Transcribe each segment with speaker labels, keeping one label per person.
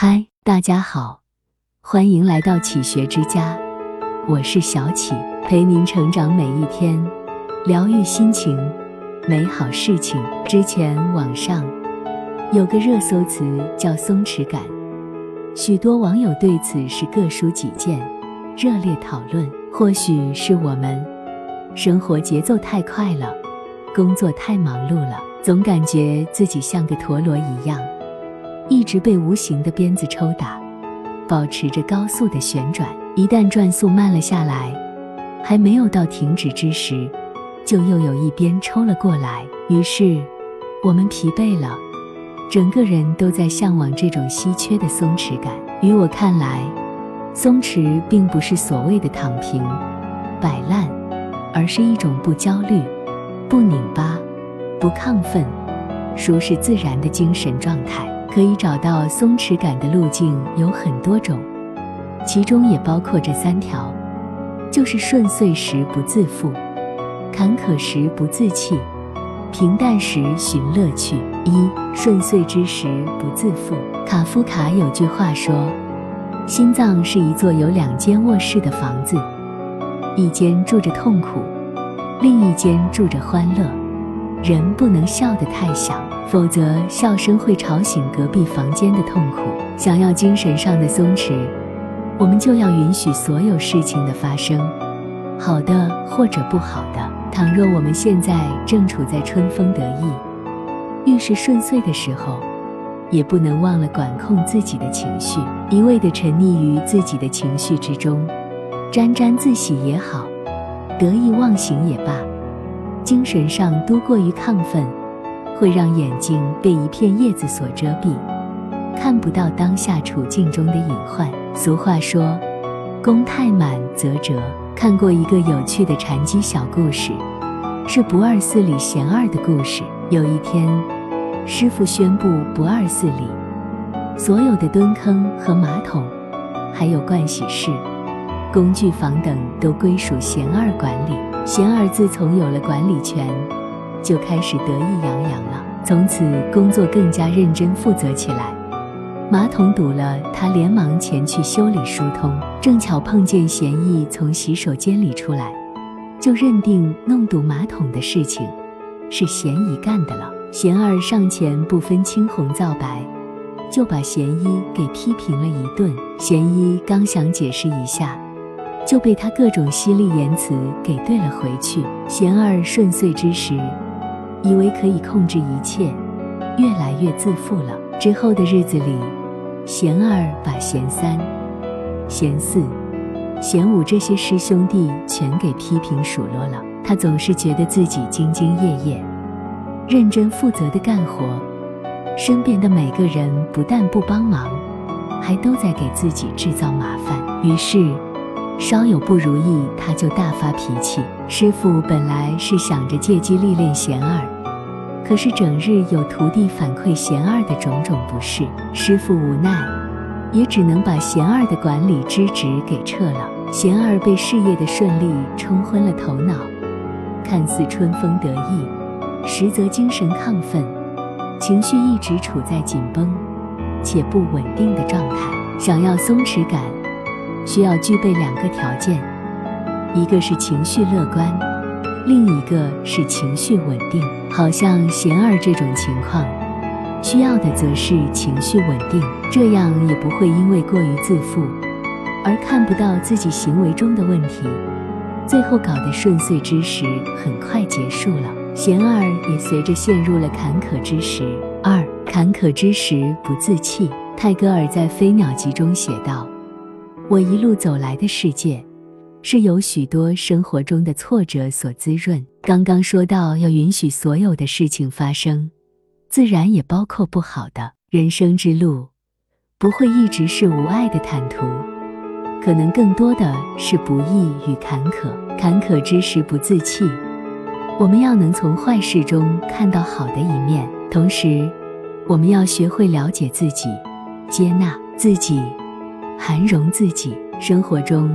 Speaker 1: 嗨，大家好，欢迎来到启学之家，我是小启，陪您成长每一天，疗愈心情，美好事情。之前网上有个热搜词叫“松弛感”，许多网友对此是各抒己见，热烈讨论。或许是我们生活节奏太快了，工作太忙碌了，总感觉自己像个陀螺一样。一直被无形的鞭子抽打，保持着高速的旋转。一旦转速慢了下来，还没有到停止之时，就又有一鞭抽了过来。于是，我们疲惫了，整个人都在向往这种稀缺的松弛感。于我看来，松弛并不是所谓的躺平、摆烂，而是一种不焦虑、不拧巴、不亢奋、舒适自然的精神状态。可以找到松弛感的路径有很多种，其中也包括这三条，就是顺遂时不自负，坎坷时不自弃，平淡时寻乐趣。一顺遂之时不自负。卡夫卡有句话说：“心脏是一座有两间卧室的房子，一间住着痛苦，另一间住着欢乐。人不能笑得太响。”否则，笑声会吵醒隔壁房间的痛苦。想要精神上的松弛，我们就要允许所有事情的发生，好的或者不好的。倘若我们现在正处在春风得意、遇事顺遂的时候，也不能忘了管控自己的情绪，一味地沉溺于自己的情绪之中，沾沾自喜也好，得意忘形也罢，精神上多过于亢奋。会让眼睛被一片叶子所遮蔽，看不到当下处境中的隐患。俗话说：“功太满则折。”看过一个有趣的禅机小故事，是不二寺里贤二的故事。有一天，师傅宣布不二寺里所有的蹲坑和马桶，还有盥洗室、工具房等都归属贤二管理。贤二自从有了管理权。就开始得意洋洋了，从此工作更加认真负责起来。马桶堵了，他连忙前去修理疏通。正巧碰见贤义从洗手间里出来，就认定弄堵马桶的事情是贤义干的了。贤二上前不分青红皂白，就把贤一给批评了一顿。贤一刚想解释一下，就被他各种犀利言辞给怼了回去。贤二顺遂之时。以为可以控制一切，越来越自负了。之后的日子里，贤二把贤三、贤四、贤五这些师兄弟全给批评数落了。他总是觉得自己兢兢业业、认真负责的干活，身边的每个人不但不帮忙，还都在给自己制造麻烦。于是，稍有不如意，他就大发脾气。师傅本来是想着借机历练贤二。可是整日有徒弟反馈贤二的种种不是，师傅无奈，也只能把贤二的管理之职给撤了。贤二被事业的顺利冲昏了头脑，看似春风得意，实则精神亢奋，情绪一直处在紧绷且不稳定的状态。想要松弛感，需要具备两个条件，一个是情绪乐观。另一个是情绪稳定，好像贤二这种情况，需要的则是情绪稳定，这样也不会因为过于自负而看不到自己行为中的问题，最后搞得顺遂之时很快结束了，贤二也随着陷入了坎坷之时。二坎坷之时不自弃。泰戈尔在《飞鸟集》中写道：“我一路走来的世界。”是由许多生活中的挫折所滋润。刚刚说到要允许所有的事情发生，自然也包括不好的。人生之路不会一直是无爱的坦途，可能更多的是不易与坎坷。坎坷之时不自弃，我们要能从坏事中看到好的一面，同时我们要学会了解自己，接纳自己，涵容自己。生活中。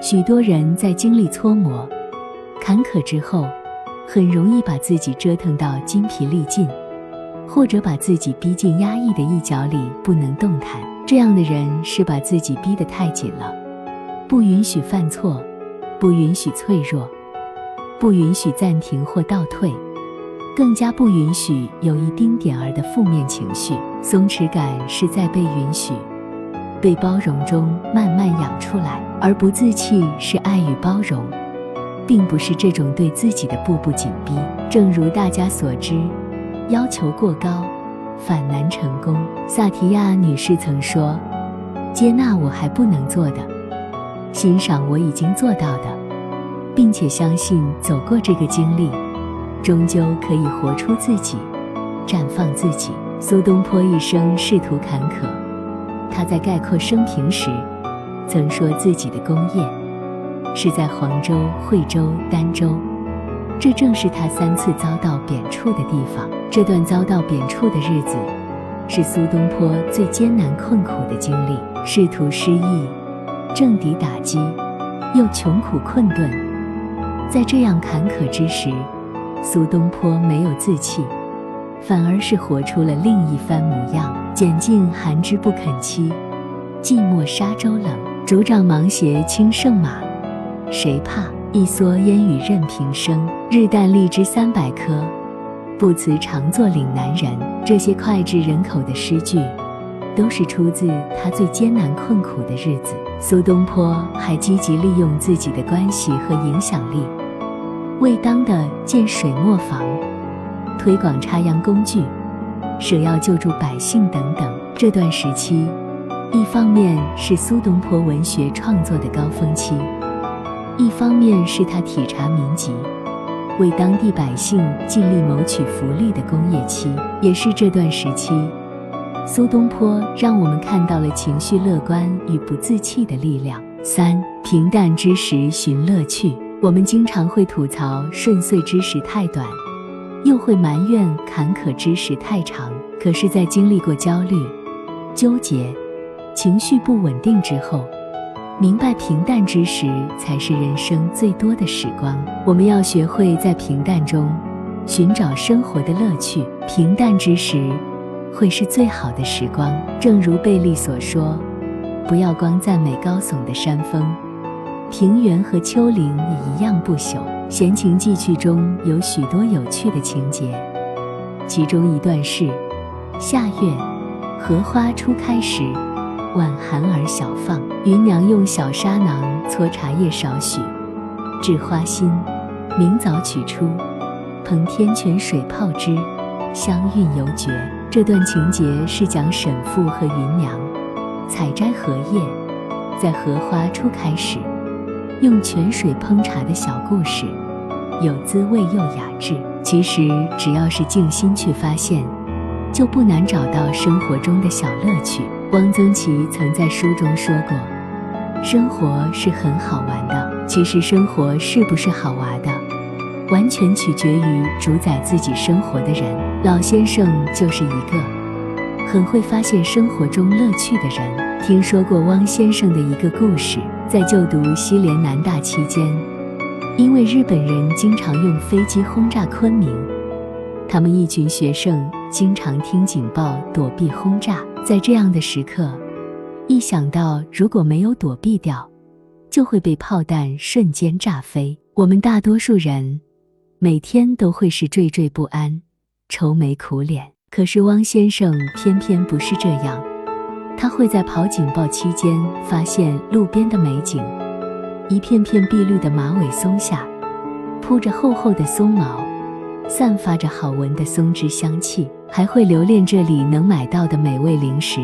Speaker 1: 许多人在经历挫磨、坎坷之后，很容易把自己折腾到筋疲力尽，或者把自己逼进压抑的一角里不能动弹。这样的人是把自己逼得太紧了，不允许犯错，不允许脆弱，不允许暂停或倒退，更加不允许有一丁点儿的负面情绪。松弛感是在被允许、被包容中慢慢养出来，而不自弃是爱与包容，并不是这种对自己的步步紧逼。正如大家所知，要求过高。反难成功。萨提亚女士曾说：“接纳我还不能做的，欣赏我已经做到的，并且相信走过这个经历，终究可以活出自己，绽放自己。”苏东坡一生仕途坎坷，他在概括生平时，曾说自己的功业是在黄州、惠州、儋州。这正是他三次遭到贬黜的地方。这段遭到贬黜的日子，是苏东坡最艰难困苦的经历。仕途失意，政敌打击，又穷苦困顿，在这样坎坷之时，苏东坡没有自弃，反而是活出了另一番模样。拣尽寒枝不肯栖，寂寞沙洲冷。竹杖芒鞋轻胜马，谁怕？一蓑烟雨任平生，日啖荔枝三百颗，不辞长作岭南人。这些脍炙人口的诗句，都是出自他最艰难困苦的日子。苏东坡还积极利用自己的关系和影响力，为当的建水磨坊、推广插秧工具、舍药救助百姓等等。这段时期，一方面是苏东坡文学创作的高峰期。一方面是他体察民急，为当地百姓尽力谋取福利的工业期，也是这段时期，苏东坡让我们看到了情绪乐观与不自弃的力量。三平淡之时寻乐趣，我们经常会吐槽顺遂之时太短，又会埋怨坎坷之时太长。可是，在经历过焦虑、纠结、情绪不稳定之后，明白平淡之时才是人生最多的时光。我们要学会在平淡中寻找生活的乐趣。平淡之时会是最好的时光。正如贝利所说：“不要光赞美高耸的山峰，平原和丘陵也一样不朽。”《闲情记趣》中有许多有趣的情节，其中一段是：夏月，荷花初开时。晚寒而小放，芸娘用小砂囊搓茶叶少许，置花心，明早取出，烹天泉水泡之，香韵犹绝。这段情节是讲沈复和芸娘采摘荷叶，在荷花初开时用泉水烹茶的小故事，有滋味又雅致。其实只要是静心去发现，就不难找到生活中的小乐趣。汪曾祺曾在书中说过：“生活是很好玩的。其实，生活是不是好玩的，完全取决于主宰自己生活的人。老先生就是一个很会发现生活中乐趣的人。听说过汪先生的一个故事，在就读西联南大期间，因为日本人经常用飞机轰炸昆明，他们一群学生经常听警报躲避轰炸。”在这样的时刻，一想到如果没有躲避掉，就会被炮弹瞬间炸飞，我们大多数人每天都会是惴惴不安、愁眉苦脸。可是汪先生偏偏不是这样，他会在跑警报期间发现路边的美景：一片片碧绿的马尾松下，铺着厚厚的松毛。散发着好闻的松脂香气，还会留恋这里能买到的美味零食，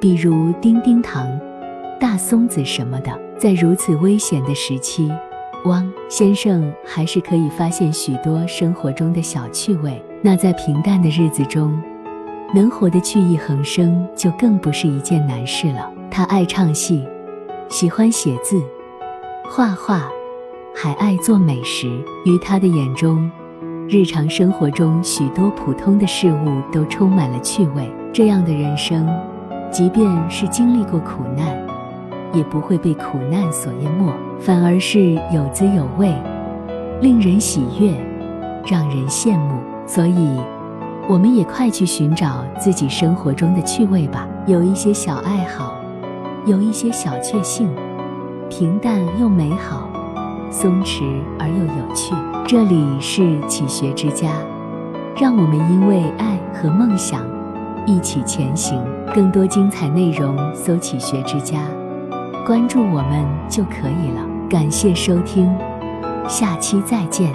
Speaker 1: 比如丁丁糖、大松子什么的。在如此危险的时期，汪先生还是可以发现许多生活中的小趣味。那在平淡的日子中，能活得趣意横生，就更不是一件难事了。他爱唱戏，喜欢写字、画画，还爱做美食。于他的眼中，日常生活中许多普通的事物都充满了趣味，这样的人生，即便是经历过苦难，也不会被苦难所淹没，反而是有滋有味，令人喜悦，让人羡慕。所以，我们也快去寻找自己生活中的趣味吧。有一些小爱好，有一些小确幸，平淡又美好，松弛而又有趣。这里是启学之家，让我们因为爱和梦想一起前行。更多精彩内容，搜“启学之家”，关注我们就可以了。感谢收听，下期再见。